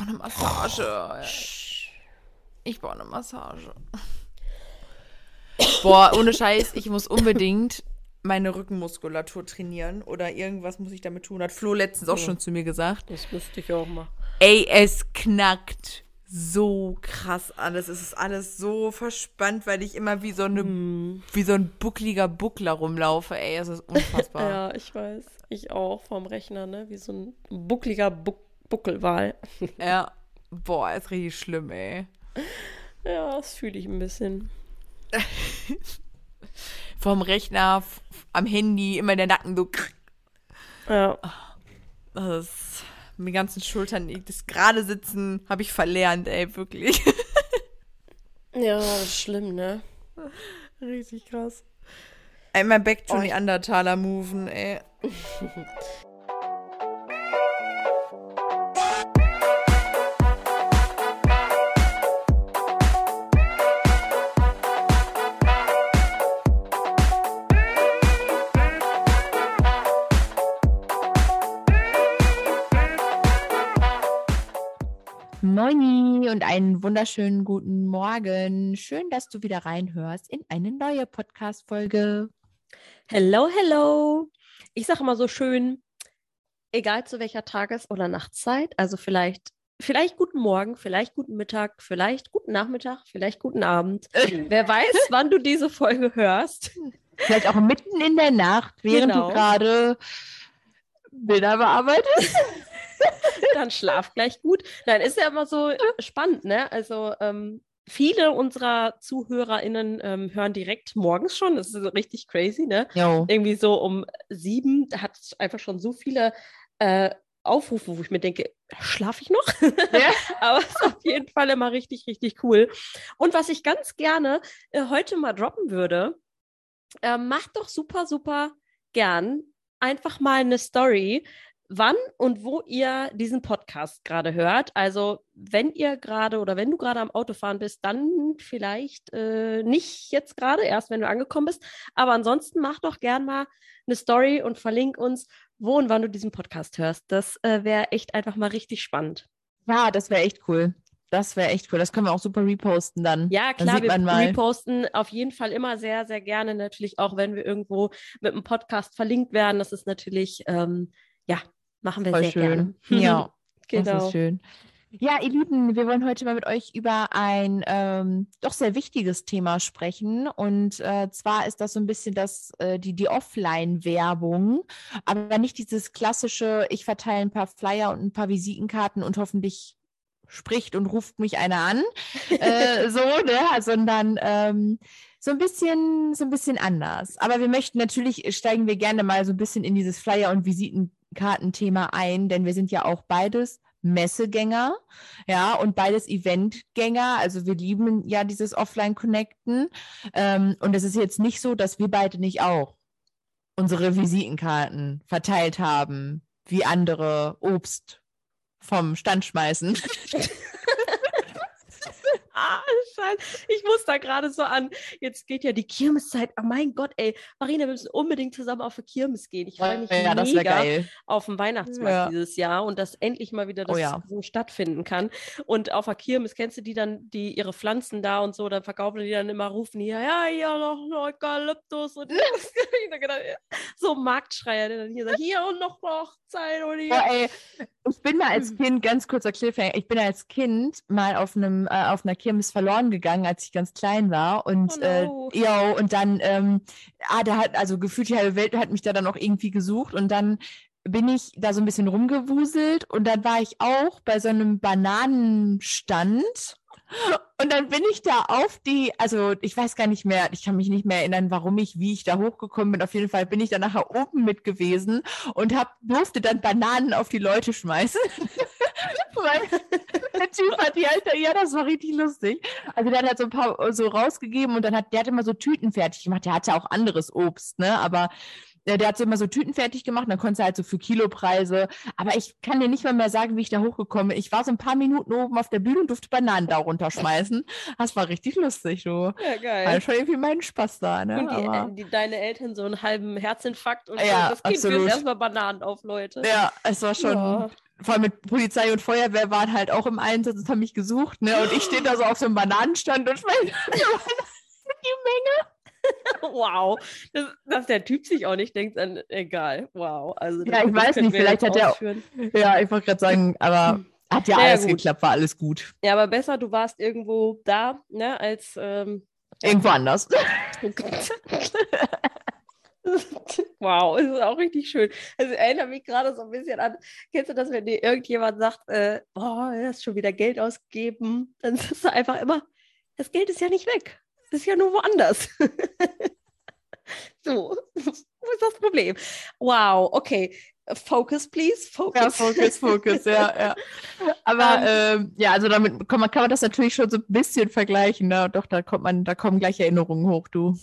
brauche eine Massage. Ich brauche eine Massage. Boah, ohne Scheiß, ich muss unbedingt meine Rückenmuskulatur trainieren oder irgendwas muss ich damit tun. Hat Flo letztens auch schon zu mir gesagt. Das müsste ich auch machen. Ey, es knackt so krass alles. Es ist alles so verspannt, weil ich immer wie so eine, Hm. wie so ein buckliger Buckler rumlaufe. Ey, es ist unfassbar. Ja, ich weiß. Ich auch vom Rechner, ne? Wie so ein buckliger Buck Buckelwal. ja. Boah, ist richtig schlimm, ey. Ja, das fühle ich ein bisschen. Vom Rechner, am Handy, immer der Nacken so. Ja. Das ist, mit ganzen Schultern, das gerade sitzen, habe ich verlernt, ey, wirklich. Ja, das ist schlimm, ne? Richtig krass. Einmal back to Oh, ich- Neandertaler moven, ey. einen wunderschönen guten Morgen. Schön, dass du wieder reinhörst in eine neue Podcast-Folge. Hello, hello. Ich sage immer so schön, egal zu welcher Tages- oder Nachtzeit, also vielleicht, vielleicht guten Morgen, vielleicht guten Mittag, vielleicht guten Nachmittag, vielleicht guten Abend. Wer weiß, wann du diese Folge hörst. Vielleicht auch mitten in der Nacht, während Genau. du gerade Bilder bearbeitest. Dann schlaf gleich gut. Nein, ist ja immer so spannend, ne? Also ähm, viele unserer ZuhörerInnen ähm, hören direkt morgens schon. Das ist so richtig crazy, ne? Jo. Irgendwie so um sieben hat es einfach schon so viele äh, Aufrufe, wo ich mir denke, schlafe ich noch? Ja. Aber es ist auf jeden Fall immer richtig, richtig cool. Und was ich ganz gerne äh, heute mal droppen würde, äh, macht doch super, super gern einfach mal eine Story, wann und wo ihr diesen Podcast gerade hört. Also wenn ihr gerade oder wenn du gerade am Autofahren bist, dann vielleicht äh, nicht jetzt gerade, erst wenn du angekommen bist. Aber ansonsten mach doch gern mal eine Story und verlink uns, wo und wann du diesen Podcast hörst. Das äh, wäre echt einfach mal richtig spannend. Ja, das wäre echt cool. Das wäre echt cool. Das können wir auch super reposten dann. Ja, Dann klar, sieht wir reposten auf jeden Fall immer sehr, sehr gerne. Natürlich auch, wenn wir irgendwo mit einem Podcast verlinkt werden. Das ist natürlich, ähm, ja, machen wir Voll sehr schön. gerne. Ja, das genau. ist schön. Ja, ihr Lieben, wir wollen heute mal mit euch über ein ähm, doch sehr wichtiges Thema sprechen. Und äh, zwar ist das so ein bisschen das, äh, die, die Offline-Werbung, aber nicht dieses klassische, ich verteile ein paar Flyer und ein paar Visitenkarten und hoffentlich spricht und ruft mich einer an, äh, so, ne, sondern ähm, so ein bisschen, so ein bisschen anders. Aber wir möchten natürlich, steigen wir gerne mal so ein bisschen in dieses Flyer- und Visitenkartenthema ein, denn wir sind ja auch beides Messegänger, ja, und beides Eventgänger. Also wir lieben ja dieses Offline-Connecten. Ähm, und es ist jetzt nicht so, dass wir beide nicht auch unsere Visitenkarten verteilt haben, wie andere Obst vom Stand schmeißen. Scheiße. Ich muss da gerade so an. Jetzt geht ja die Kirmeszeit. Oh mein Gott, ey. Marina, wir müssen unbedingt zusammen auf eine Kirmes gehen. Ich freue mich ja, mega auf den Weihnachtsmarkt Ja. dieses Jahr und dass endlich mal wieder das Oh ja. so stattfinden kann. Und auf der Kirmes, kennst du die dann, die ihre Pflanzen da und so, dann verkaufen die dann immer, rufen hier, ja, hier noch Eukalyptus und ja, so ein Marktschreier, der dann hier sagt, hier und noch Hochzeit und hier. Boah, ey, ich bin mal als Kind, ganz kurzer Cliffhanger, ich bin als Kind mal auf einem äh, auf einer Kirmes verloren gegangen, als ich ganz klein war. Und Oh äh, no. jo, und dann, ähm, ah, da hat, also gefühlt die halbe Welt hat mich da dann auch irgendwie gesucht und dann bin ich da so ein bisschen rumgewuselt und dann war ich auch bei so einem Bananenstand. Und dann bin ich da auf die, also ich weiß gar nicht mehr, ich kann mich nicht mehr erinnern, warum ich, wie ich da hochgekommen bin. Auf jeden Fall bin ich dann nachher oben mit gewesen und hab, durfte dann Bananen auf die Leute schmeißen. Weil der Typ hat die halt, ja, das war richtig lustig. Also der hat halt so ein paar so rausgegeben und dann hat, der hat immer so Tüten fertig gemacht. Der hatte auch anderes Obst, ne? Aber äh, der hat so immer so Tüten fertig gemacht und dann konntest du halt so für Kilopreise. Aber ich kann dir nicht mal mehr sagen, wie ich da hochgekommen bin. Ich war so ein paar Minuten oben auf der Bühne und durfte Bananen da runterschmeißen. Das war richtig lustig, du. Ja, War geil. schon irgendwie meinen Spaß da, ne? Und die, Aber, die, deine Eltern so einen halben Herzinfarkt und Ja, so, das Kind absolut. wirft erstmal Bananen auf, Leute. ja, es war schon, Ja. Vor allem mit Polizei und Feuerwehr waren halt auch im Einsatz und haben mich gesucht, ne? Und ich stehe da so auf so einem Bananenstand und meine die Menge. wow. Das, dass der Typ sich auch nicht denkt, an, egal. Wow. Also, ja, ich weiß nicht, vielleicht hat er. Ja, ich wollte gerade sagen, aber hm. hat ja, naja, alles gut. geklappt, war alles gut. Ja, aber besser, du warst irgendwo da, ne, als. Ähm, irgendwo anders. Wow, es ist auch richtig schön. Also erinnert mich gerade so ein bisschen an, kennst du das, wenn dir irgendjemand sagt, äh, oh, du hast schon wieder Geld ausgegeben, dann sagst du einfach immer, das Geld ist ja nicht weg. Es ist ja nur woanders. so, wo ist das Problem? Wow, okay. Focus, please. Focus. Ja, Focus, Focus, ja, ja. Aber ähm. ähm, ja, also damit kann man, kann man das natürlich schon so ein bisschen vergleichen. Ne? Doch, da kommt man, da kommen gleich Erinnerungen hoch, du.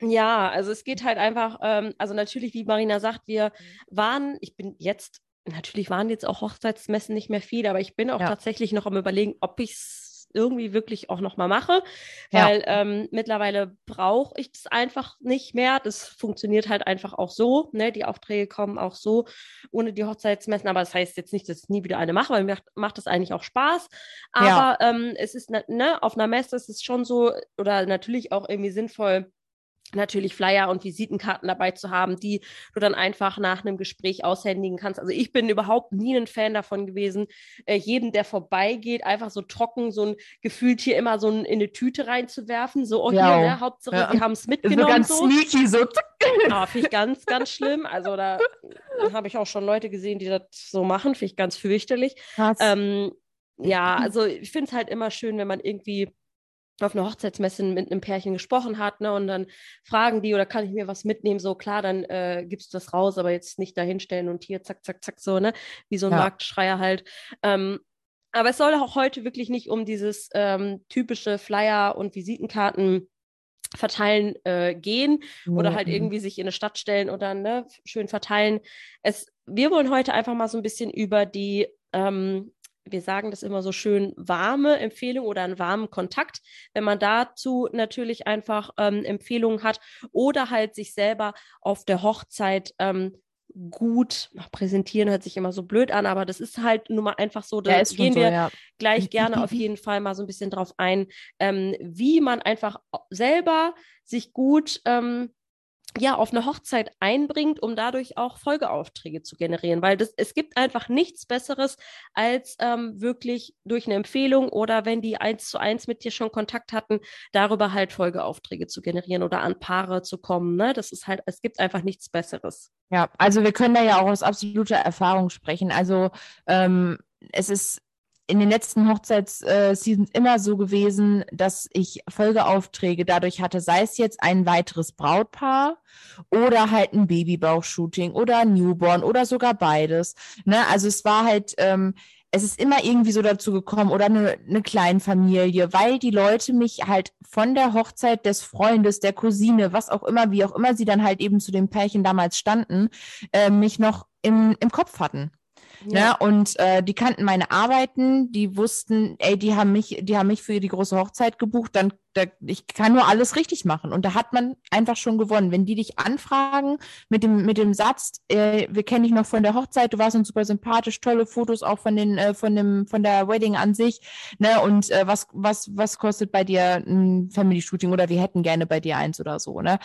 Ja, also es geht halt einfach, ähm, also natürlich, wie Marina sagt, wir waren, ich bin jetzt, natürlich waren jetzt auch Hochzeitsmessen nicht mehr viel, aber ich bin auch ja. tatsächlich noch am überlegen, ob ich es irgendwie wirklich auch nochmal mache, weil ja. ähm, mittlerweile brauche ich das einfach nicht mehr. Das funktioniert halt einfach auch so. Ne? Die Aufträge kommen auch so ohne die Hochzeitsmessen, aber das heißt jetzt nicht, dass ich nie wieder eine mache, weil mir macht, macht das eigentlich auch Spaß. Aber ja. ähm, es ist, ne, ne, auf einer Messe ist es schon so oder natürlich auch irgendwie sinnvoll, natürlich Flyer und Visitenkarten dabei zu haben, die du dann einfach nach einem Gespräch aushändigen kannst. Also ich bin überhaupt nie ein Fan davon gewesen, äh, jedem, der vorbeigeht, einfach so trocken, so ein gefühlt hier immer so ein, in eine Tüte reinzuwerfen. So, oh ja. hier, ne, Hauptsache, ja. wir haben es mitgenommen. So ganz so. sneaky, so. Ja, finde ich ganz, ganz schlimm. Also da habe ich auch schon Leute gesehen, die das so machen, finde ich ganz fürchterlich. Ähm, ja, also ich finde es halt immer schön, wenn man irgendwie auf einer Hochzeitsmesse mit einem Pärchen gesprochen hat, ne, und dann fragen die, oder kann ich mir was mitnehmen? So, klar, dann äh, gibst du das raus, aber jetzt nicht dahinstellen und hier zack, zack, zack, so, ne, wie so ein ja. Marktschreier halt. Ähm, aber es soll auch heute wirklich nicht um dieses ähm, typische Flyer und Visitenkarten verteilen äh, gehen mhm. oder halt irgendwie sich in eine Stadt stellen oder ne, schön verteilen. Es, wir wollen heute einfach mal so ein bisschen über die ähm, wir sagen das immer so schön, warme Empfehlung oder einen warmen Kontakt. Wenn man dazu natürlich einfach ähm, Empfehlungen hat oder halt sich selber auf der Hochzeit ähm, gut präsentieren hört sich immer so blöd an, aber das ist halt nun mal einfach so, da ja, gehen wir ja. gleich gerne auf jeden Fall mal so ein bisschen drauf ein, ähm, wie man einfach selber sich gut ähm, ja, auf eine Hochzeit einbringt, um dadurch auch Folgeaufträge zu generieren. Weil das, es gibt einfach nichts Besseres, als ähm, wirklich durch eine Empfehlung oder wenn die eins zu eins mit dir schon Kontakt hatten, darüber halt Folgeaufträge zu generieren oder an Paare zu kommen. Ne? Das ist halt, es gibt einfach nichts Besseres. Ja, also wir können da ja auch aus absoluter Erfahrung sprechen. Also ähm, es ist in den letzten Hochzeitsseasons immer so gewesen, dass ich Folgeaufträge dadurch hatte, sei es jetzt ein weiteres Brautpaar oder halt ein Babybauchshooting oder ein Newborn oder sogar beides. Ne? Also es war halt, ähm, es ist immer irgendwie so dazu gekommen oder eine, eine Kleinfamilie, weil die Leute mich halt von der Hochzeit des Freundes, der Cousine, was auch immer, wie auch immer sie dann halt eben zu dem Pärchen damals standen, äh, mich noch im, im Kopf hatten. Ja. Ne? Und äh, die kannten meine Arbeiten, die wussten, ey, die haben mich, die haben mich für die große Hochzeit gebucht, dann da, ich kann nur alles richtig machen. Und da hat man einfach schon gewonnen. Wenn die dich anfragen mit dem, mit dem Satz, äh, wir kennen dich noch von der Hochzeit, du warst uns super sympathisch, tolle Fotos auch von den, äh, von dem, von der Wedding an sich, ne? Und äh, was, was, was kostet bei dir ein Family Shooting oder wir hätten gerne bei dir eins oder so, ne?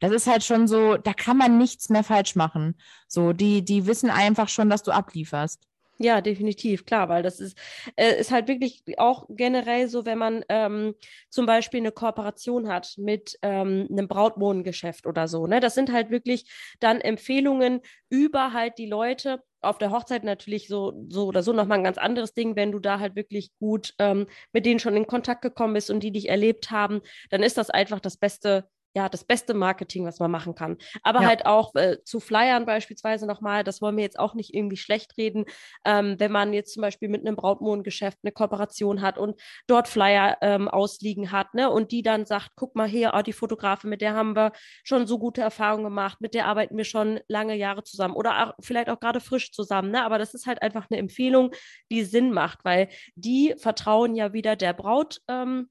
Das ist halt schon so, da kann man nichts mehr falsch machen. So, die, die wissen einfach schon, dass du ablieferst. Ja, definitiv, klar, weil das ist, äh, ist halt wirklich auch generell so, wenn man ähm, zum Beispiel eine Kooperation hat mit ähm, einem Brautmodengeschäft oder so. Ne? Das sind halt wirklich dann Empfehlungen über halt die Leute. Auf der Hochzeit natürlich so, so oder so nochmal ein ganz anderes Ding, wenn du da halt wirklich gut ähm, mit denen schon in Kontakt gekommen bist und die dich erlebt haben, dann ist das einfach das beste ja, das beste Marketing, was man machen kann. Aber ja. halt auch äh, zu Flyern beispielsweise nochmal, das wollen wir jetzt auch nicht irgendwie schlecht reden, ähm, wenn man jetzt zum Beispiel mit einem Brautmodengeschäft eine Kooperation hat und dort Flyer ähm, ausliegen hat, ne, und die dann sagt, guck mal hier, oh, die Fotografe, mit der haben wir schon so gute Erfahrungen gemacht, mit der arbeiten wir schon lange Jahre zusammen oder auch, vielleicht auch gerade frisch zusammen, ne, aber das ist halt einfach eine Empfehlung, die Sinn macht, weil die vertrauen ja wieder der Braut, ähm,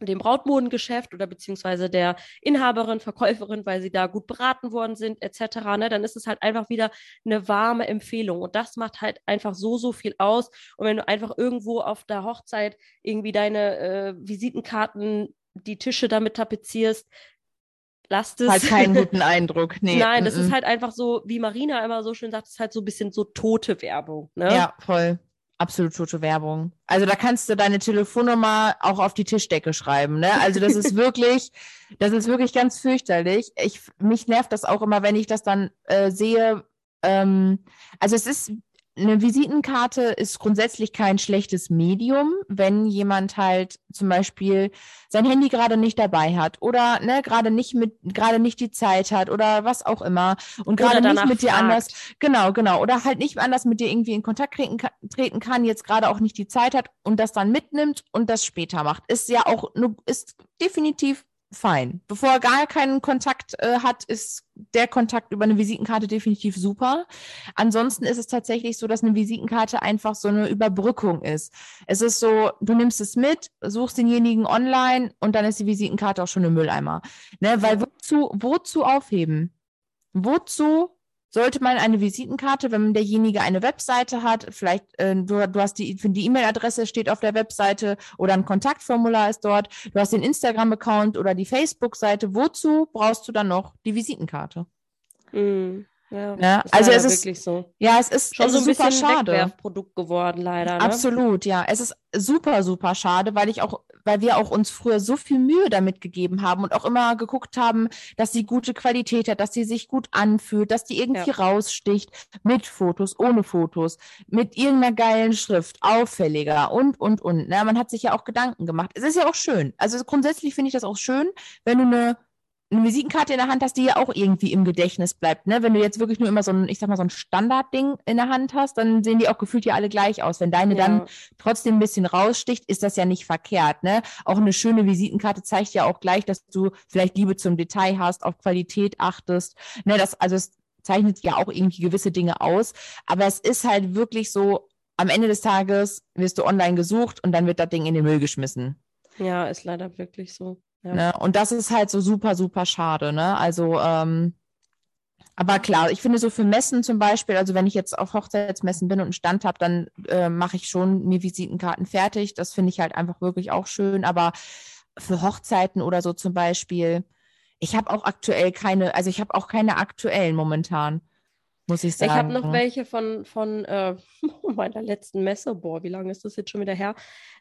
dem Brautmodengeschäft oder beziehungsweise der Inhaberin, Verkäuferin, weil sie da gut beraten worden sind, etc., ne, dann ist es halt einfach wieder eine warme Empfehlung. Und das macht halt einfach so, so viel aus. Und wenn du einfach irgendwo auf der Hochzeit irgendwie deine äh, Visitenkarten, die Tische damit tapezierst, lasst es. Halt keinen guten Eindruck. Nee. Nein, das mm -mm. ist halt einfach so, wie Marina immer so schön sagt, es ist halt so ein bisschen so tote Werbung. Ne? Ja, voll absolut tote Werbung. Also da kannst du deine Telefonnummer auch auf die Tischdecke schreiben. Ne? Also das ist wirklich, das ist wirklich ganz fürchterlich. Ich, mich nervt das auch immer, wenn ich das dann äh, sehe. Ähm, also es ist eine Visitenkarte ist grundsätzlich kein schlechtes Medium, wenn jemand halt zum Beispiel sein Handy gerade nicht dabei hat oder ne, gerade nicht mit, gerade nicht die Zeit hat oder was auch immer und gerade nicht mit dir anders, genau, genau, oder halt nicht anders mit dir irgendwie in Kontakt treten, treten kann, jetzt gerade auch nicht die Zeit hat und das dann mitnimmt und das später macht, ist ja auch, ist definitiv fein. Bevor er gar keinen Kontakt äh, hat, ist der Kontakt über eine Visitenkarte definitiv super. Ansonsten ist es tatsächlich so, dass eine Visitenkarte einfach so eine Überbrückung ist. Es ist so, du nimmst es mit, suchst denjenigen online und dann ist die Visitenkarte auch schon im Mülleimer. Ne? Weil wozu, wozu aufheben? Wozu sollte man eine Visitenkarte, wenn derjenige eine Webseite hat, vielleicht äh, du, du hast die, die E-Mail-Adresse steht auf der Webseite oder ein Kontaktformular ist dort, du hast den Instagram-Account oder die Facebook-Seite, wozu brauchst du dann noch die Visitenkarte? Mm. Ja, ja also es ist wirklich so. Ja, es ist schon es so ein bisschen schade. Wegwerfprodukt geworden, leider. Ne? Absolut, ja. Es ist super, super schade, weil ich auch, weil wir auch uns früher so viel Mühe damit gegeben haben und auch immer geguckt haben, dass sie gute Qualität hat, dass sie sich gut anfühlt, dass die irgendwie ja. raussticht, mit Fotos, ohne Fotos, mit irgendeiner geilen Schrift, auffälliger und, und, und. Na, man hat sich ja auch Gedanken gemacht. Es ist ja auch schön. Also grundsätzlich finde ich das auch schön, wenn du eine eine Visitenkarte in der Hand hast, die ja auch irgendwie im Gedächtnis bleibt. Ne? Wenn du jetzt wirklich nur immer so ein, ich sag mal, so ein Standardding in der Hand hast, dann sehen die auch gefühlt ja alle gleich aus. Wenn deine ja. dann trotzdem ein bisschen raussticht, ist das ja nicht verkehrt. Ne? Auch eine schöne Visitenkarte zeigt ja auch gleich, dass du vielleicht Liebe zum Detail hast, auf Qualität achtest. Ne? Das, also es zeichnet ja auch irgendwie gewisse Dinge aus. Aber es ist halt wirklich so, am Ende des Tages wirst du online gesucht und dann wird das Ding in den Müll geschmissen. Ja, ist leider wirklich so. Ja. Ne? Und das ist halt so super, super schade. Ne? Also, ähm, aber klar, ich finde so für Messen zum Beispiel, also wenn ich jetzt auf Hochzeitsmessen bin und einen Stand habe, dann äh, mache ich schon mir Visitenkarten fertig. Das finde ich halt einfach wirklich auch schön. Aber für Hochzeiten oder so zum Beispiel, ich habe auch aktuell keine, also ich habe auch keine aktuellen momentan, muss ich sagen. Ich habe noch welche von, von äh, meiner letzten Messe. Boah, wie lange ist das jetzt schon wieder her?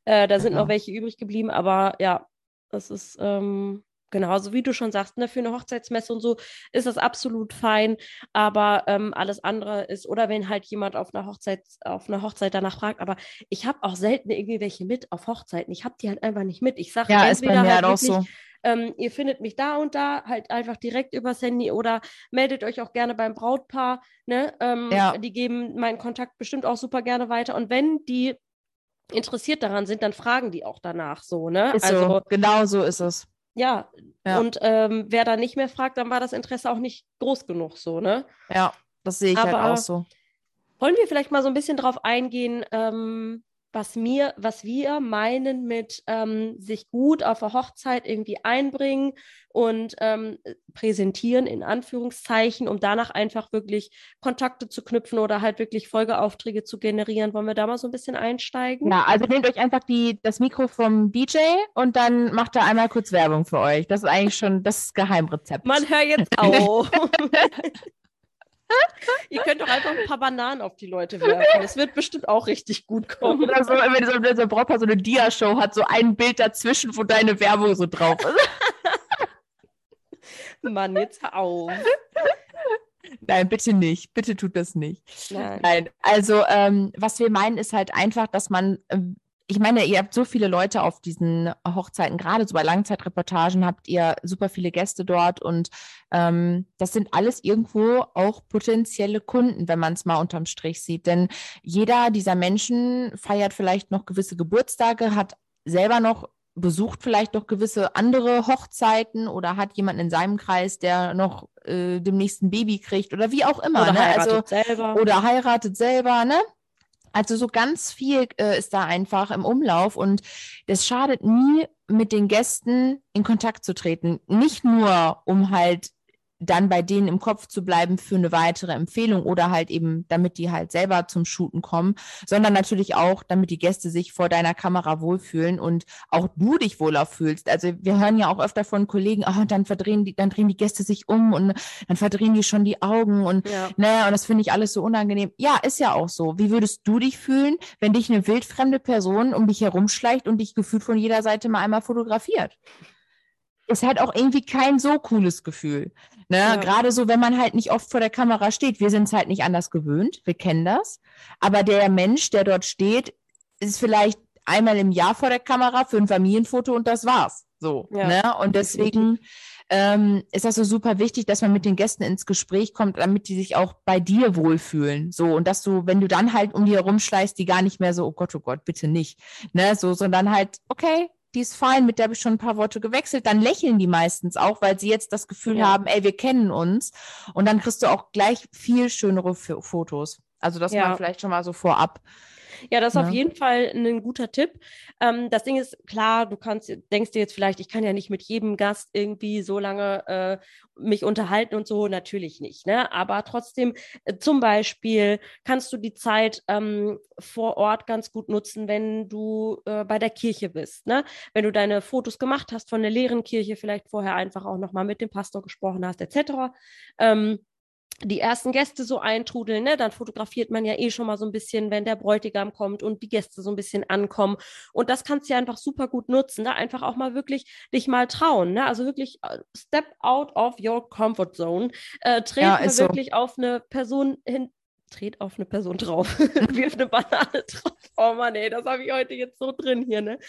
Äh, da sind ja. noch welche übrig geblieben, aber ja, das ist ähm, genauso wie du schon sagst, ne, für eine Hochzeitsmesse und so ist das absolut fein. Aber ähm, alles andere ist, oder wenn halt jemand auf einer Hochzeit, auf einer Hochzeit danach fragt, aber ich habe auch selten irgendwie welche mit auf Hochzeiten. Ich habe die halt einfach nicht mit. Ich sage ja, entweder halt, halt auch so. Ähm, ihr findet mich da und da, halt einfach direkt übers Handy oder meldet euch auch gerne beim Brautpaar. Ne? Ähm, ja. Die geben meinen Kontakt bestimmt auch super gerne weiter. Und wenn die interessiert daran sind, dann fragen die auch danach so, ne? Ist also, so. genau so ist es. Ja, ja. und ähm, wer da nicht mehr fragt, dann war das Interesse auch nicht groß genug so, ne? Ja, das sehe ich halt Aber halt auch so. Wollen wir vielleicht mal so ein bisschen drauf eingehen, ähm, was mir, was wir meinen mit ähm, sich gut auf der Hochzeit irgendwie einbringen und ähm, präsentieren in Anführungszeichen, um danach einfach wirklich Kontakte zu knüpfen oder halt wirklich Folgeaufträge zu generieren. Wollen wir da mal so ein bisschen einsteigen? Ja, also nehmt euch einfach die, das Mikro vom DJ und dann macht er einmal kurz Werbung für euch. Das ist eigentlich schon das Geheimrezept. Man hört jetzt auf. Ihr könnt doch einfach ein paar Bananen auf die Leute werfen. Das wird bestimmt auch richtig gut kommen. Oder so, wenn so, so Brautpaar so eine Dia-Show hat, so ein Bild dazwischen, wo deine Werbung so drauf ist. Mann, jetzt hör auf. Nein, bitte nicht. Bitte tut das nicht. Nein. Nein. Also, ähm, was wir meinen, ist halt einfach, dass man ähm, ich meine, ihr habt so viele Leute auf diesen Hochzeiten, gerade so bei Langzeitreportagen habt ihr super viele Gäste dort und ähm, das sind alles irgendwo auch potenzielle Kunden, wenn man es mal unterm Strich sieht. Denn jeder dieser Menschen feiert vielleicht noch gewisse Geburtstage, hat selber noch besucht vielleicht noch gewisse andere Hochzeiten oder hat jemanden in seinem Kreis, der noch äh, demnächst ein Baby kriegt oder wie auch immer. Oder ne? heiratet also, selber. Oder heiratet selber, ne? Also so ganz viel äh, ist da einfach im Umlauf und es schadet nie, mit den Gästen in Kontakt zu treten. Nicht nur, um halt dann bei denen im Kopf zu bleiben für eine weitere Empfehlung oder halt eben, damit die halt selber zum Shooten kommen, sondern natürlich auch, damit die Gäste sich vor deiner Kamera wohlfühlen und auch du dich wohler fühlst. Also wir hören ja auch öfter von Kollegen, oh, dann verdrehen die, dann drehen die Gäste sich um und dann verdrehen die schon die Augen und ja. ne, und das finde ich alles so unangenehm. Ja, ist ja auch so. Wie würdest du dich fühlen, wenn dich eine wildfremde Person um dich herumschleicht und dich gefühlt von jeder Seite mal einmal fotografiert? Ist halt auch irgendwie kein so cooles Gefühl. Ne? Ja. Gerade so, wenn man halt nicht oft vor der Kamera steht. Wir sind es halt nicht anders gewöhnt, wir kennen das. Aber der Mensch, der dort steht, ist vielleicht einmal im Jahr vor der Kamera für ein Familienfoto und das war's. So. Ja. Ne? Und deswegen ähm, ist das so super wichtig, dass man mit den Gästen ins Gespräch kommt, damit die sich auch bei dir wohlfühlen. So, und dass du, wenn du dann halt um die herumschleißt, die gar nicht mehr so, oh Gott, oh Gott, bitte nicht. Ne? So, sondern halt, okay, die ist fein, mit der habe ich schon ein paar Worte gewechselt, dann lächeln die meistens auch, weil sie jetzt das Gefühl ja. haben, ey, wir kennen uns. Und dann kriegst du auch gleich viel schönere Fotos. Also das ja. mal vielleicht schon mal so vorab. Ja, das ist ja. auf jeden Fall ein guter Tipp. Ähm, das Ding ist, klar, du kannst, denkst dir jetzt vielleicht, ich kann ja nicht mit jedem Gast irgendwie so lange äh, mich unterhalten und so, natürlich nicht. Ne? Aber trotzdem, äh, zum Beispiel kannst du die Zeit ähm, vor Ort ganz gut nutzen, wenn du äh, bei der Kirche bist. Ne? Wenn du deine Fotos gemacht hast von der leeren Kirche, vielleicht vorher einfach auch nochmal mit dem Pastor gesprochen hast, etc. Ähm, die ersten Gäste so eintrudeln, ne, dann fotografiert man ja eh schon mal so ein bisschen, wenn der Bräutigam kommt und die Gäste so ein bisschen ankommen. Und das kannst du ja einfach super gut nutzen, ne? einfach auch mal wirklich dich mal trauen, ne? also wirklich äh, step out of your comfort zone, äh, treten ja, so. wirklich auf eine Person hin, dreht auf eine Person drauf, wirft eine Banane drauf. Oh Mann, ey, das habe ich heute jetzt so drin hier, ne?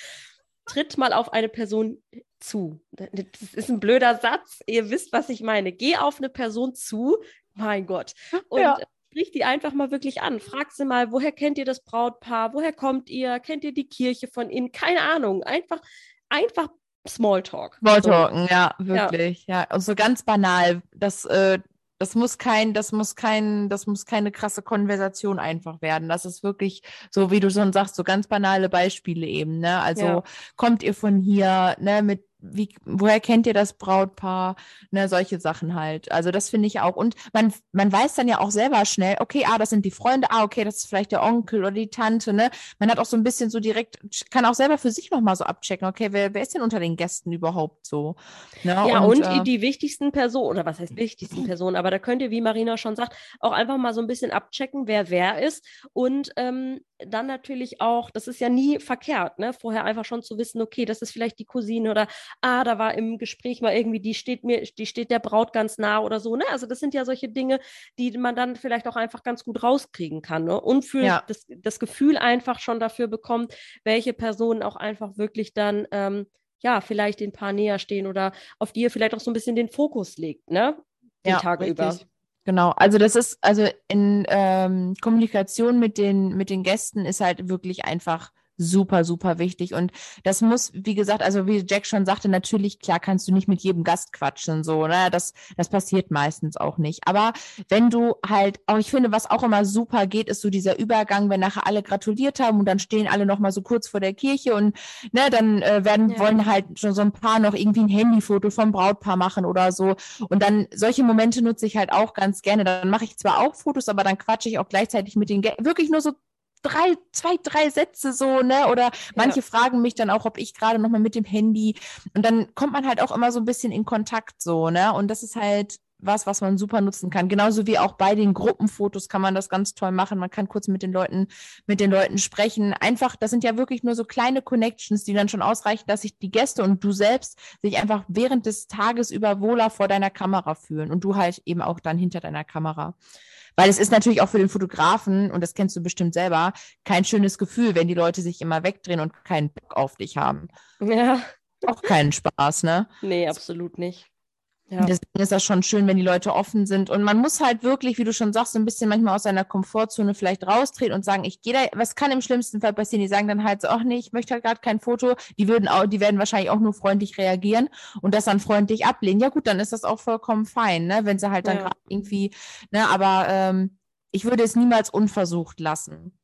Tritt mal auf eine Person zu. Das ist ein blöder Satz. Ihr wisst, was ich meine. Geh auf eine Person zu, mein Gott. Und ja. sprich die einfach mal wirklich an. Frag sie mal, woher kennt ihr das Brautpaar? Woher kommt ihr? Kennt ihr die Kirche von innen? Keine Ahnung. Einfach, einfach Smalltalk. Smalltalken, so. ja, wirklich. Ja. ja, und so ganz banal. Das, äh, das muss kein, das muss kein, das muss keine krasse Konversation einfach werden. Das ist wirklich so, wie du schon sagst, so ganz banale Beispiele eben, ne? Also ja. kommt ihr von hier, ne, mit wie, woher kennt ihr das Brautpaar? Ne, solche Sachen halt. Also das finde ich auch. Und man, man weiß dann ja auch selber schnell, okay, ah, das sind die Freunde, ah, okay, das ist vielleicht der Onkel oder die Tante, ne? Man hat auch so ein bisschen so direkt, kann auch selber für sich nochmal so abchecken, okay, wer, wer ist denn unter den Gästen überhaupt so? Ne? Ja, und, und äh, die wichtigsten Personen, oder was heißt wichtigsten Personen, aber da könnt ihr, wie Marina schon sagt, auch einfach mal so ein bisschen abchecken, wer wer ist. Und ähm, dann natürlich auch, das ist ja nie verkehrt, ne? Vorher einfach schon zu wissen, okay, das ist vielleicht die Cousine oder ah, da war im Gespräch mal irgendwie, die steht mir, die steht der Braut ganz nah oder so, ne? Also das sind ja solche Dinge, die man dann vielleicht auch einfach ganz gut rauskriegen kann, ne? Und für ja. das, das Gefühl einfach schon dafür bekommt, welche Personen auch einfach wirklich dann ähm, ja, vielleicht den Paar näher stehen oder auf die ihr vielleicht auch so ein bisschen den Fokus legt, ne? Den ja, Tag richtig. über. Genau, also das ist, also in ähm, Kommunikation mit den, mit den Gästen ist halt wirklich einfach super, super wichtig. Und das muss, wie gesagt, also wie Jack schon sagte, natürlich, klar kannst du nicht mit jedem Gast quatschen, so, ne? Das, das passiert meistens auch nicht. Aber wenn du halt, auch ich finde, was auch immer super geht, ist so dieser Übergang, wenn nachher alle gratuliert haben und dann stehen alle nochmal so kurz vor der Kirche und ne, dann äh, werden, ja. wollen halt schon so ein paar noch irgendwie ein Handyfoto vom Brautpaar machen oder so. Und dann solche Momente nutze ich halt auch ganz gerne. Dann mache ich zwar auch Fotos, aber dann quatsche ich auch gleichzeitig mit den wirklich nur so drei, zwei, drei Sätze so, ne? Oder manche ja. fragen mich dann auch, ob ich gerade nochmal mit dem Handy. Und dann kommt man halt auch immer so ein bisschen in Kontakt so, ne? Und das ist halt was, was man super nutzen kann. Genauso wie auch bei den Gruppenfotos kann man das ganz toll machen. Man kann kurz mit den Leuten, mit den Leuten sprechen. Einfach, das sind ja wirklich nur so kleine Connections, die dann schon ausreichen, dass sich die Gäste und du selbst sich einfach während des Tages über wohler vor deiner Kamera fühlen und du halt eben auch dann hinter deiner Kamera. Weil es ist natürlich auch für den Fotografen, und das kennst du bestimmt selber, kein schönes Gefühl, wenn die Leute sich immer wegdrehen und keinen Bock auf dich haben. Ja. Auch keinen Spaß, ne? Nee, absolut nicht. Ja. Deswegen ist das schon schön, wenn die Leute offen sind. Und man muss halt wirklich, wie du schon sagst, so ein bisschen manchmal aus seiner Komfortzone vielleicht raustreten und sagen, ich gehe da, was kann im schlimmsten Fall passieren? Die sagen dann halt so, ach nee, ich möchte halt gerade kein Foto. Die würden auch, die werden wahrscheinlich auch nur freundlich reagieren und das dann freundlich ablehnen. Ja gut, dann ist das auch vollkommen fein, ne? Wenn sie halt dann ja. gerade irgendwie, ne, aber ähm, ich würde es niemals unversucht lassen.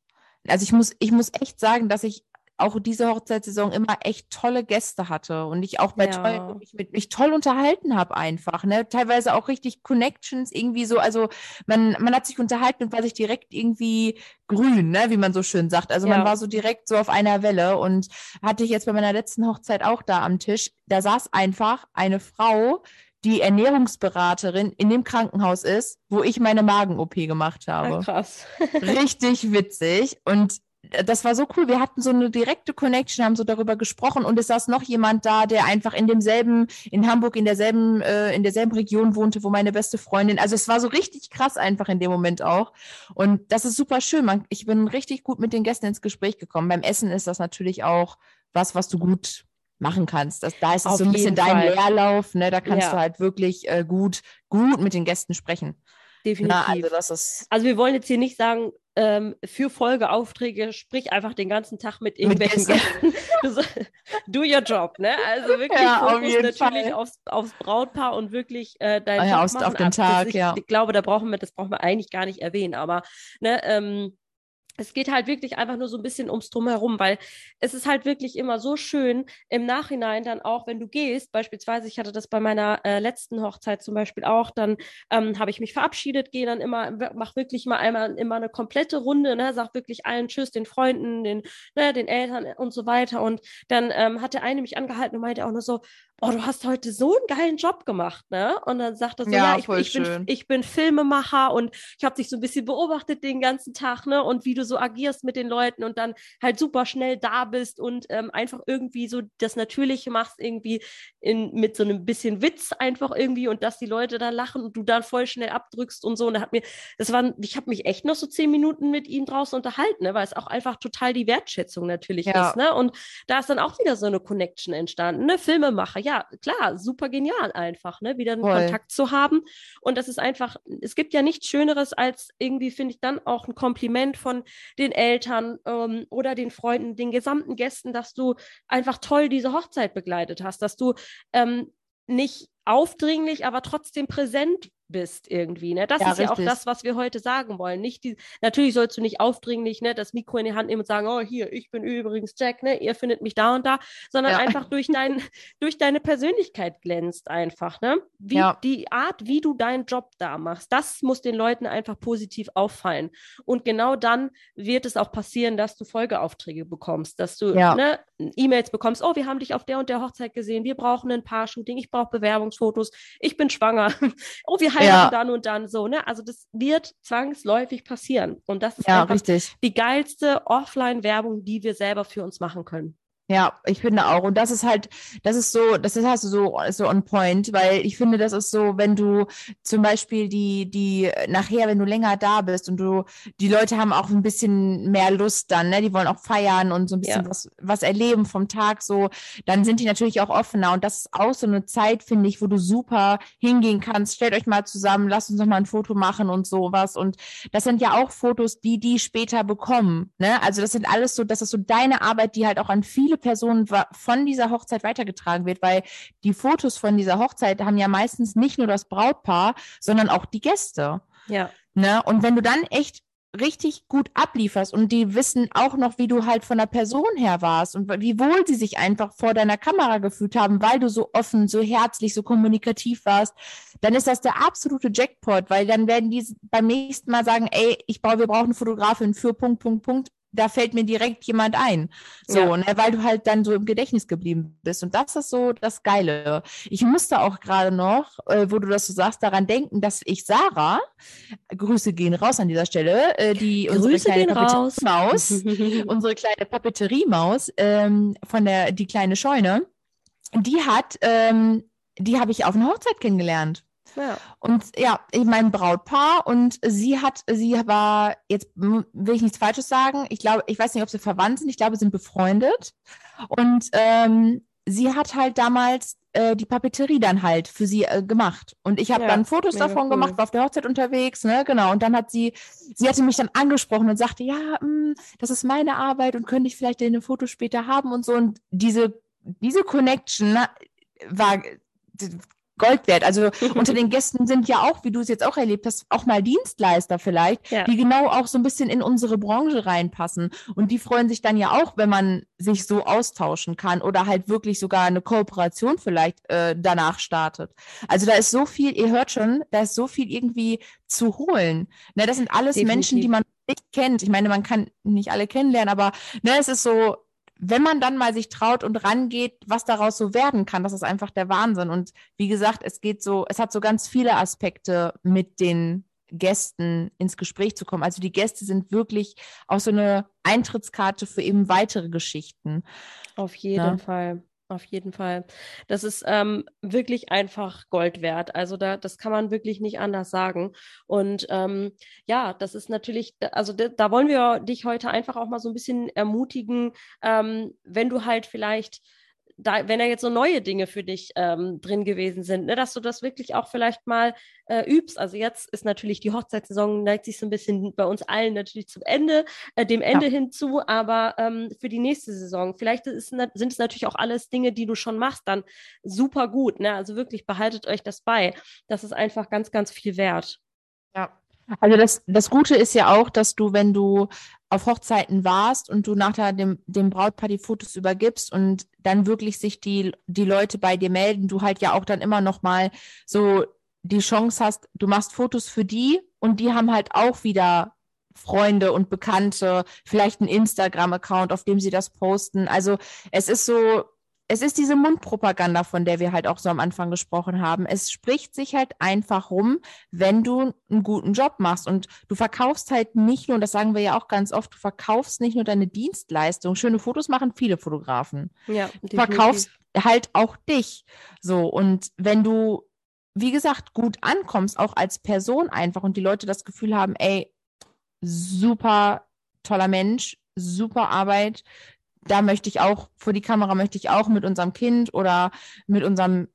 also ich muss, ich muss echt sagen, dass ich auch diese Hochzeitssaison immer echt tolle Gäste hatte und ich auch bei Ja. toll, mich, mit, mich toll unterhalten habe einfach, ne? Teilweise auch richtig Connections irgendwie so, also man, man hat sich unterhalten und war sich direkt irgendwie grün, ne? Wie man so schön sagt. Also Ja. man war so direkt so auf einer Welle und hatte ich jetzt bei meiner letzten Hochzeit auch da am Tisch. Da saß einfach eine Frau, die Ernährungsberaterin in dem Krankenhaus ist, wo ich meine Magen-OP gemacht habe Ah, krass. richtig witzig und das war so cool. Wir hatten so eine direkte Connection, haben so darüber gesprochen und es saß noch jemand da, der einfach in demselben, in Hamburg, in derselben, äh, in derselben Region wohnte, wo meine beste Freundin. Also es war so richtig krass einfach in dem Moment auch. Und das ist super schön. Man, ich bin richtig gut mit den Gästen ins Gespräch gekommen. Beim Essen ist das natürlich auch was, was du gut machen kannst. Das, da ist es Auf so ein bisschen jeden dein Fall. Leerlauf, ne? Da kannst Ja. du halt wirklich äh, gut, gut mit den Gästen sprechen. Definitiv. Na, also Also wir wollen jetzt hier nicht sagen, ähm, für Folgeaufträge sprich einfach den ganzen Tag mit irgendwelchen Gästen. Do your job, ne? Also wirklich Ja, auf Fokus natürlich aufs, aufs Brautpaar und wirklich äh, deinen Ah ja, Job aufs- machen. auf den Tag, ich, ja. Ich glaube, da brauchen wir, das brauchen wir eigentlich gar nicht erwähnen, aber ne, ähm, es geht halt wirklich einfach nur so ein bisschen ums Drumherum, weil es ist halt wirklich immer so schön im Nachhinein dann auch, wenn du gehst, beispielsweise, ich hatte das bei meiner äh, letzten Hochzeit zum Beispiel auch, dann ähm, habe ich mich verabschiedet, gehe dann immer, mach wirklich mal einmal immer eine komplette Runde, ne, sag wirklich allen Tschüss, den Freunden, den, ne, den Eltern und so weiter. Und dann ähm, hat der eine mich angehalten und meinte auch nur so, oh, du hast heute so einen geilen Job gemacht, ne? Und dann sagt er so, Ja, ja, ich, ich, bin, ich bin Filmemacher und ich habe dich so ein bisschen beobachtet den ganzen Tag, ne? Und wie du so agierst mit den Leuten und dann halt super schnell da bist und ähm, einfach irgendwie so das Natürliche machst, irgendwie in, mit so einem bisschen Witz einfach irgendwie und dass die Leute dann lachen und du dann voll schnell abdrückst und so. Und da hat mir, das war, ich habe mich echt noch so zehn Minuten mit ihm draußen unterhalten, ne? weil es auch einfach total die Wertschätzung natürlich Ja. ist, ne? Und da ist dann auch wieder so eine Connection entstanden, ne? Filmemacher, ja, klar, super genial einfach, ne? Wieder einen Voll. Kontakt zu haben. Und das ist einfach, es gibt ja nichts Schöneres als irgendwie, finde ich, dann auch ein Kompliment von den Eltern ähm, oder den Freunden, den gesamten Gästen, dass du einfach toll diese Hochzeit begleitet hast, dass du ähm, nicht aufdringlich, aber trotzdem präsent bist irgendwie. Ne? Das Ja, ist ja auch richtig. das, was wir heute sagen wollen. Nicht die, natürlich sollst du nicht aufdringlich ne, das Mikro in die Hand nehmen und sagen, oh hier, ich bin übrigens Jack, ne, ihr findet mich da und da, sondern Ja. einfach durch, dein, durch deine Persönlichkeit glänzt einfach. Ne? Wie Ja. die Art, wie du deinen Job da machst, das muss den Leuten einfach positiv auffallen. Und genau dann wird es auch passieren, dass du Folgeaufträge bekommst, dass du ne, E-Mails bekommst, oh, wir haben dich auf der und der Hochzeit gesehen, wir brauchen ein Paar-Shooting, ich brauche Bewerbungsfotos, ich bin schwanger, oh, wir heiraten Ja. dann und dann so, ne? Also das wird zwangsläufig passieren. Und das ist Ja, richtig. die geilste Offline-Werbung, die wir selber für uns machen können. Ja, ich finde auch. Und das ist halt, das ist so, das ist, hast du so, so on point, weil ich finde, das ist so, wenn du zum Beispiel die, die, nachher, wenn du länger da bist und du, die Leute haben auch ein bisschen mehr Lust dann, ne? Die wollen auch feiern und so ein bisschen Ja. was, was erleben vom Tag so, dann sind die natürlich auch offener. Und das ist auch so eine Zeit, finde ich, wo du super hingehen kannst. Stellt euch mal zusammen, lasst uns noch mal ein Foto machen und sowas. Und das sind ja auch Fotos, die die später bekommen. Ne? Also das sind alles so, das ist so deine Arbeit, die halt auch an viele Personen wa- von dieser Hochzeit weitergetragen wird, weil die Fotos von dieser Hochzeit haben ja meistens nicht nur das Brautpaar, sondern auch die Gäste. Ja. Ne? Und wenn du dann echt richtig gut ablieferst und die wissen auch noch, wie du halt von der Person her warst und wie wohl sie sich einfach vor deiner Kamera gefühlt haben, weil du so offen, so herzlich, so kommunikativ warst, dann ist das der absolute Jackpot, weil dann werden die beim nächsten Mal sagen, ey, ich brauche, wir brauchen eine Fotografin für Punkt, Punkt, Punkt. Da fällt mir direkt jemand ein. So, Ja. ne, weil du halt dann so im Gedächtnis geblieben bist. Und das ist so das Geile. Ich musste auch gerade noch, äh, wo du das so sagst, daran denken, dass ich Sarah, Grüße gehen raus an dieser Stelle, äh, die unsere Grüße kleine gehen raus. Papeteriemaus, unsere kleine Papeteriemaus ähm, von der die kleine Scheune, die hat, ähm, die habe ich auf einer Hochzeit kennengelernt. Ja. Und ja, ich mein Brautpaar und sie hat, sie war, jetzt will ich nichts Falsches sagen, ich glaube, ich weiß nicht, ob sie verwandt sind, ich glaube, sie sind befreundet. Und ähm, sie hat halt damals äh, die Papeterie dann halt für sie äh, gemacht. Und ich habe Ja, dann Fotos davon cool. gemacht, war auf der Hochzeit unterwegs, ne, genau. Und dann hat sie, sie hatte mich dann angesprochen und sagte, ja, mh, das ist meine Arbeit und könnte ich vielleicht eine Foto später haben und so. Und diese, diese Connection ne, war Gold wert. Also unter den Gästen sind ja auch, wie du es jetzt auch erlebt hast, auch mal Dienstleister vielleicht, ja. die genau auch so ein bisschen in unsere Branche reinpassen. Und die freuen sich dann ja auch, wenn man sich so austauschen kann oder halt wirklich sogar eine Kooperation vielleicht äh, danach startet. Also da ist so viel, ihr hört schon, da ist so viel irgendwie zu holen. Ne, das sind alles Definitiv. Menschen, die man nicht kennt. Ich meine, man kann nicht alle kennenlernen, aber ne, es ist so, wenn man dann mal sich traut und rangeht, was daraus so werden kann, das ist einfach der Wahnsinn. Und wie gesagt, es geht so, es hat so ganz viele Aspekte mit den Gästen ins Gespräch zu kommen. Also die Gäste sind wirklich auch so eine Eintrittskarte für eben weitere Geschichten. Auf jeden ja. Fall. Auf jeden Fall. Das ist ähm, wirklich einfach Gold wert. Also da, das kann man wirklich nicht anders sagen. Und ähm, ja, das ist natürlich, also da, da, wollen wir dich heute einfach auch mal so ein bisschen ermutigen, ähm, wenn du halt vielleicht da, wenn da jetzt so neue Dinge für dich ähm, drin gewesen sind, ne, dass du das wirklich auch vielleicht mal äh, übst. Also jetzt ist natürlich die Hochzeitssaison neigt sich so ein bisschen bei uns allen natürlich zum Ende, äh, dem Ende ja. hinzu, aber ähm, für die nächste Saison, vielleicht ist, sind es natürlich auch alles Dinge, die du schon machst, dann super gut. Ne? Also wirklich behaltet euch das bei. Das ist einfach ganz, ganz viel wert. Ja, also das, das Gute ist ja auch, dass du, wenn du auf Hochzeiten warst und du nachher dem, dem Brautpaar die Fotos übergibst und dann wirklich sich die, die Leute bei dir melden, du halt ja auch dann immer noch mal so die Chance hast, du machst Fotos für die und die haben halt auch wieder Freunde und Bekannte, vielleicht einen Instagram-Account, auf dem sie das posten. Also es ist so, es ist diese Mundpropaganda, von der wir halt auch so am Anfang gesprochen haben. Es spricht sich halt einfach rum, wenn du einen guten Job machst. Und du verkaufst halt nicht nur, und das sagen wir ja auch ganz oft, du verkaufst nicht nur deine Dienstleistung. Schöne Fotos machen viele Fotografen. Ja, du verkaufst halt auch dich. So. Und wenn du, wie gesagt, gut ankommst, auch als Person einfach und die Leute das Gefühl haben, ey, super toller Mensch, super Arbeit, da möchte ich auch, vor die Kamera möchte ich auch mit unserem Kind oder mit unserem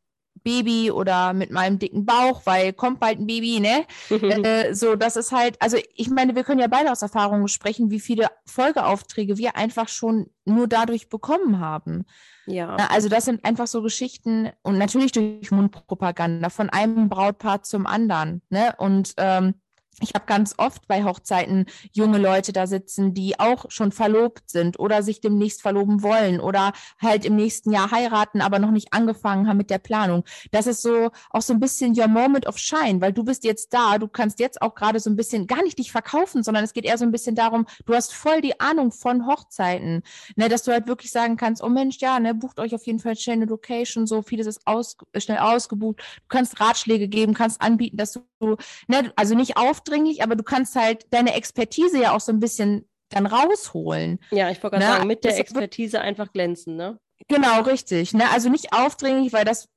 Baby oder mit meinem dicken Bauch, weil kommt bald ein Baby, ne? äh, so, das ist halt, also ich meine, wir können ja beide aus Erfahrungen sprechen, wie viele Folgeaufträge wir einfach schon nur dadurch bekommen haben. Ja. Also das sind einfach so Geschichten und natürlich durch Mundpropaganda von einem Brautpaar zum anderen, ne? Und ähm, ich habe ganz oft bei Hochzeiten junge Leute da sitzen, die auch schon verlobt sind oder sich demnächst verloben wollen oder halt im nächsten Jahr heiraten, aber noch nicht angefangen haben mit der Planung. Das ist so auch so ein bisschen your moment of shine, weil du bist jetzt da, du kannst jetzt auch gerade so ein bisschen gar nicht dich verkaufen, sondern es geht eher so ein bisschen darum, du hast voll die Ahnung von Hochzeiten, ne, dass du halt wirklich sagen kannst, oh Mensch, ja, ne, bucht euch auf jeden Fall schnell eine Location, so vieles ist aus, schnell ausgebucht. Du kannst Ratschläge geben, kannst anbieten, dass du, ne, also nicht auf aufdringlich, aber du kannst halt deine Expertise ja auch so ein bisschen dann rausholen. Ja, ich wollte gerade ne? sagen, mit der Expertise einfach glänzen, ne? Genau, richtig. Ne? Also nicht aufdringlich, weil das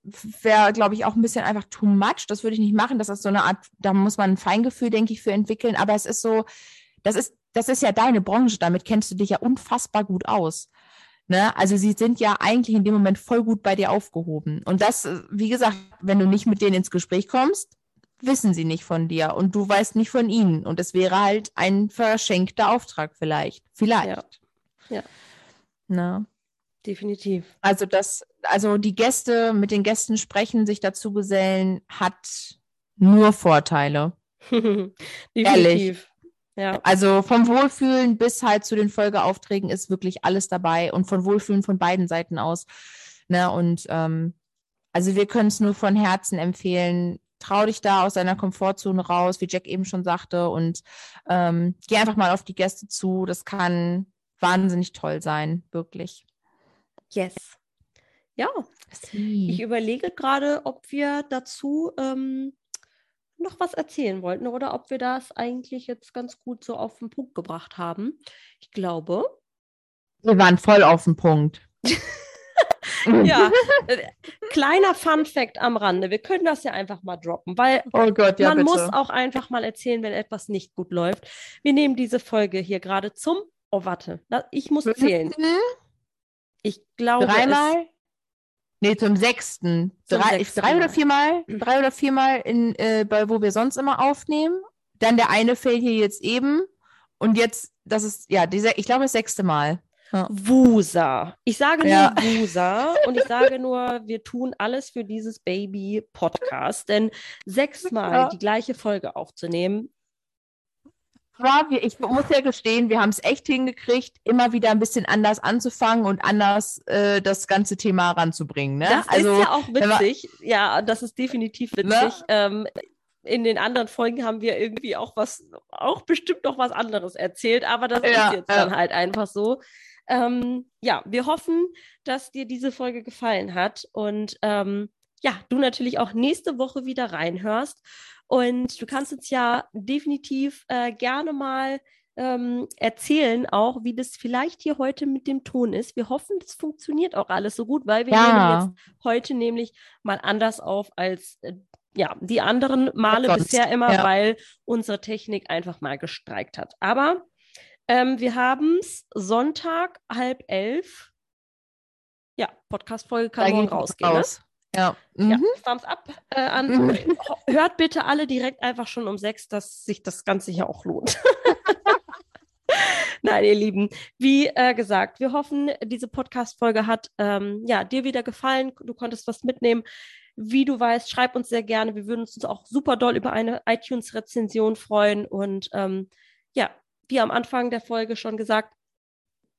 wäre, glaube ich, auch ein bisschen einfach too much. Das würde ich nicht machen. Das ist so eine Art, da muss man ein Feingefühl, denke ich, für entwickeln. Aber es ist so, das ist, das ist ja deine Branche, damit kennst du dich ja unfassbar gut aus. Ne? Also sie sind ja eigentlich in dem Moment voll gut bei dir aufgehoben. Und das, wie gesagt, wenn du nicht mit denen ins Gespräch kommst, wissen sie nicht von dir und du weißt nicht von ihnen. Und es wäre halt ein verschenkter Auftrag vielleicht. Vielleicht. Ja. ja. Na. Definitiv. Also das, also die Gäste, mit den Gästen sprechen, sich dazu gesellen, hat nur Vorteile. Definitiv. Ehrlich. Ja. Also vom Wohlfühlen bis halt zu den Folgeaufträgen ist wirklich alles dabei und von Wohlfühlen von beiden Seiten aus. Ne? Und ähm, also wir können es nur von Herzen empfehlen, trau dich da aus deiner Komfortzone raus, wie Jack eben schon sagte, und ähm, geh einfach mal auf die Gäste zu. Das kann wahnsinnig toll sein, wirklich. Yes. Ja, Sie. ich überlege gerade, ob wir dazu ähm, noch was erzählen wollten oder ob wir das eigentlich jetzt ganz gut so auf den Punkt gebracht haben. Ich glaube. Wir waren voll auf den Punkt. ja, äh, kleiner Fun Fact am Rande. Wir können das ja einfach mal droppen, weil oh Gott, ja, man bitte. muss auch einfach mal erzählen, wenn etwas nicht gut läuft. Wir nehmen diese Folge hier gerade zum. Oh, warte. Ich muss zählen. Ich glaube. Dreimal? Nee, zum sechsten. Zum drei, sechsten drei oder viermal? Drei oder viermal, in, äh, bei, wo wir sonst immer aufnehmen. Dann der eine fällt hier jetzt eben. Und jetzt, das ist, ja, dieser, ich glaube, das sechste Mal. Ja. Wusa. Ich sage nur ja. Wusa und ich sage nur, wir tun alles für dieses Baby-Podcast, denn sechsmal ja. die gleiche Folge aufzunehmen. ich muss ja gestehen, wir haben es echt hingekriegt, immer wieder ein bisschen anders anzufangen und anders äh, das ganze Thema ranzubringen. Ne? Das also, ist ja auch witzig. Ja, das ist definitiv witzig. Ne? Ähm, in den anderen Folgen haben wir irgendwie auch was, auch bestimmt noch was anderes erzählt, aber das ja, ist jetzt ja. dann halt einfach so. Ähm, ja, wir hoffen, dass dir diese Folge gefallen hat und ähm, ja, du natürlich auch nächste Woche wieder reinhörst. Und du kannst uns ja definitiv äh, gerne mal ähm, erzählen, auch wie das vielleicht hier heute mit dem Ton ist. Wir hoffen, das funktioniert auch alles so gut, weil wir ja. nehmen jetzt heute nämlich mal anders auf als äh, ja, die anderen Male bisher immer, ja. weil unsere Technik einfach mal gestreikt hat. Aber ähm, wir haben es Sonntag, halb elf. Ja, Podcast-Folge kann morgen rausgehen. Ne? Raus. Ne? Ja. Mhm. ja. Thumbs up äh, an. Mhm. Hört bitte alle direkt einfach schon um sechs, dass sich das Ganze hier auch lohnt. Nein, ihr Lieben, wie äh, gesagt, wir hoffen, diese Podcast-Folge hat ähm, ja, dir wieder gefallen. Du konntest was mitnehmen. Wie du weißt, schreib uns sehr gerne. Wir würden uns auch super doll über eine iTunes-Rezension freuen. Und ähm, ja, wie am Anfang der Folge schon gesagt,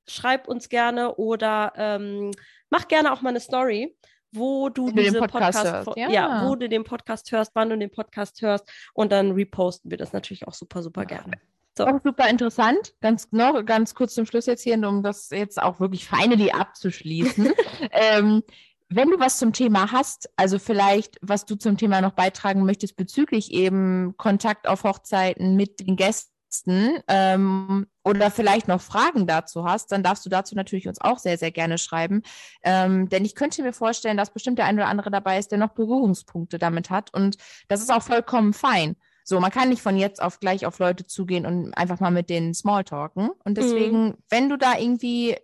schreib uns gerne oder ähm, mach gerne auch mal eine Story, wo du, diese Podcast, Podcast hörst, ja. ja. wo du den Podcast hörst, wann du den Podcast hörst und dann reposten wir das natürlich auch super, super gerne. So. Auch super interessant. Ganz noch ganz kurz zum Schluss jetzt hier, um das jetzt auch wirklich finally abzuschließen. ähm, wenn du was zum Thema hast, also vielleicht, was du zum Thema noch beitragen möchtest bezüglich eben Kontakt auf Hochzeiten mit den Gästen ähm, oder vielleicht noch Fragen dazu hast, dann darfst du dazu natürlich uns auch sehr, sehr gerne schreiben. Ähm, denn ich könnte mir vorstellen, dass bestimmt der ein oder andere dabei ist, der noch Berührungspunkte damit hat. Und das ist auch vollkommen fein. So, man kann nicht von jetzt auf gleich auf Leute zugehen und einfach mal mit denen Smalltalken. Und deswegen, mhm. wenn du da irgendwie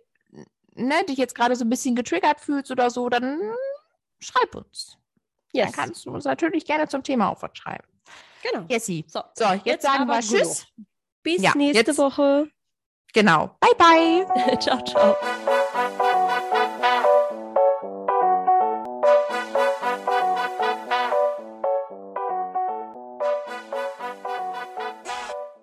ne, dich jetzt gerade so ein bisschen getriggert fühlst oder so, dann schreib uns. Yes. Dann kannst du uns natürlich gerne zum Thema auch was schreiben. Genau. Jessie. So, so jetzt, jetzt sagen wir Tschüss. Bis ja, nächste jetzt, Woche. Genau. Bye, bye. ciao, ciao.